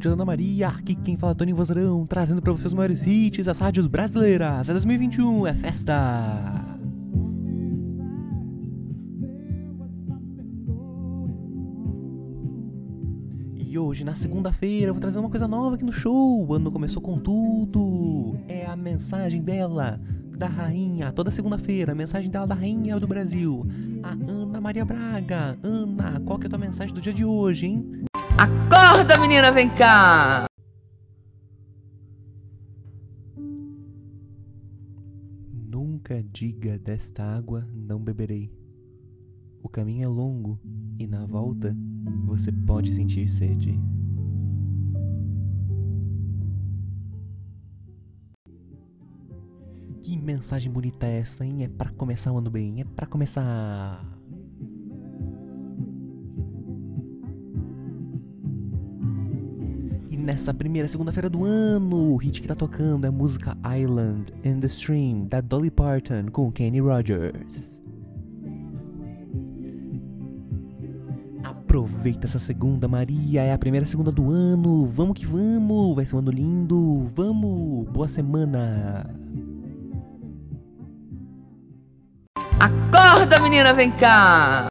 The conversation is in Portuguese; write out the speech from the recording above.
Ponte Ana Maria, aqui quem fala é Tony Vozarão, trazendo para vocês os maiores hits das rádios brasileiras. É 2021, é festa! E hoje, na segunda-feira, vou trazer uma coisa nova aqui no show. O ano começou com tudo. É a mensagem dela, da rainha, toda segunda-feira, a mensagem dela da rainha do Brasil, a Ana Maria Braga. Ana, qual que é a tua mensagem do dia de hoje, hein? Acorda, menina, vem cá! Nunca diga desta água não beberei. O caminho é longo e na volta você pode sentir sede. Que mensagem bonita é essa, hein? É pra começar o ano bem, é pra começar. Nessa primeira segunda-feira do ano, o hit que tá tocando é a música Island in the Stream, da Dolly Parton com Kenny Rogers. Aproveita essa segunda, Maria, é a primeira segunda do ano, vamos que vamos, vai ser um ano lindo, vamos, boa semana! Acorda, menina, vem cá!